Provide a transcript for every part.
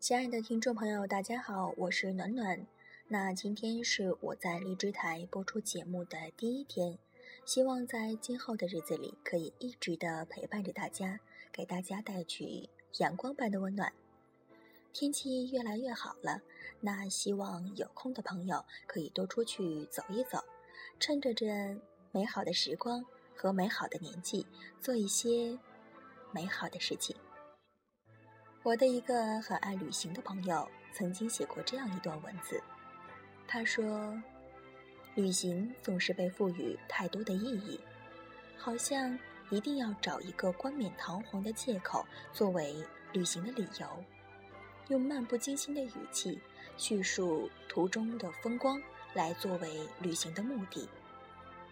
亲爱的听众朋友，大家好，我是暖暖。那今天是我在荔枝台播出节目的第一天，希望在今后的日子里可以一直的陪伴着大家，给大家带去阳光般的温暖。天气越来越好了，那希望有空的朋友可以多出去走一走，趁着这美好的时光和美好的年纪，做一些美好的事情。我的一个很爱旅行的朋友曾经写过这样一段文字，他说：“旅行总是被赋予太多的意义，好像一定要找一个冠冕堂皇的借口作为旅行的理由，用漫不经心的语气叙述途中的风光来作为旅行的目的，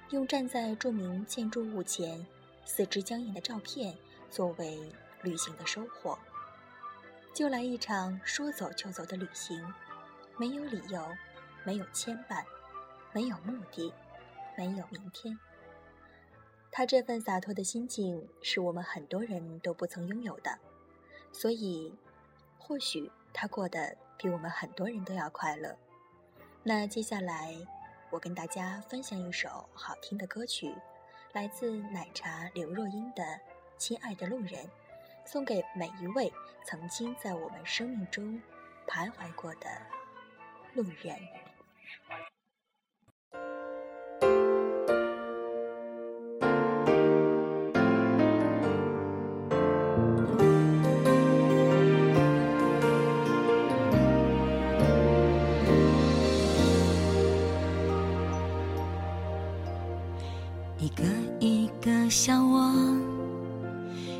用站在著名建筑物前四肢僵硬的照片作为旅行的收获。”就来一场说走就走的旅行，没有理由，没有牵绊，没有目的，没有明天。他这份洒脱的心境是我们很多人都不曾拥有的，所以，或许他过得比我们很多人都要快乐。那接下来，我跟大家分享一首好听的歌曲，来自奶茶刘若英的《亲爱的路人》。送给每一位曾经在我们生命中徘徊过的路人。一个一个笑我。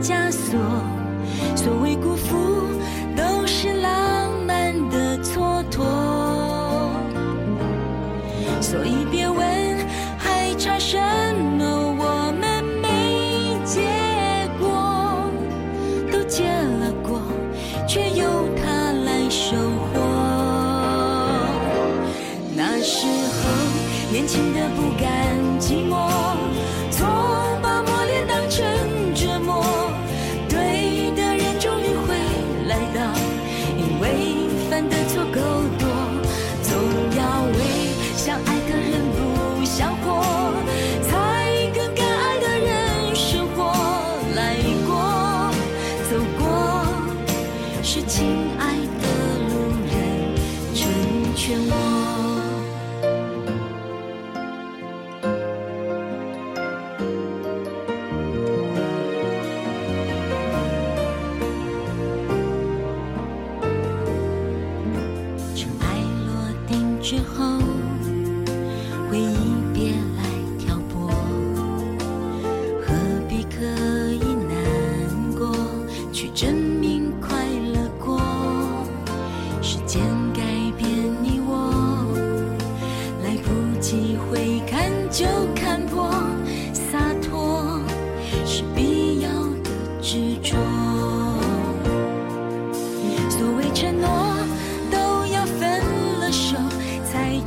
枷锁。所谓辜负，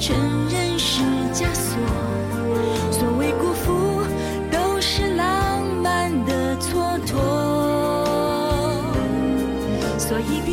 承认是枷锁，所谓辜负都是浪漫的蹉跎，所以。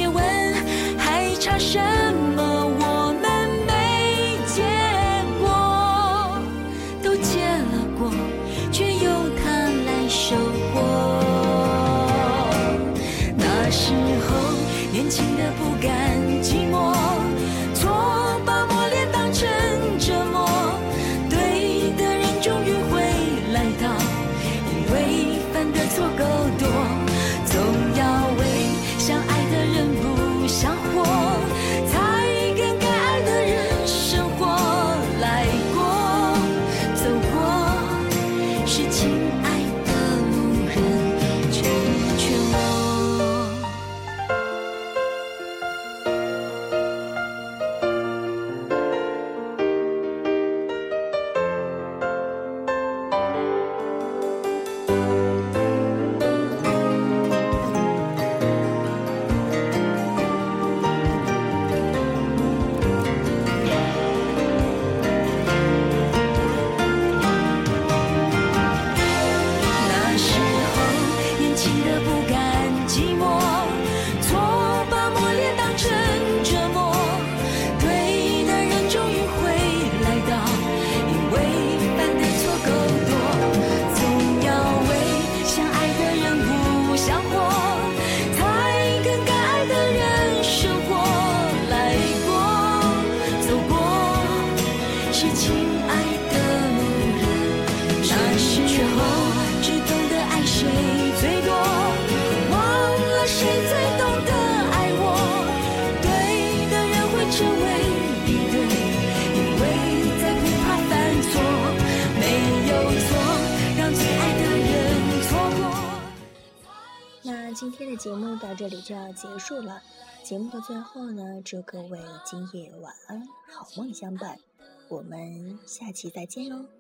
节目到这里就要结束了。节目的最后呢，祝各位今夜晚安，好梦相伴。我们下期再见喽。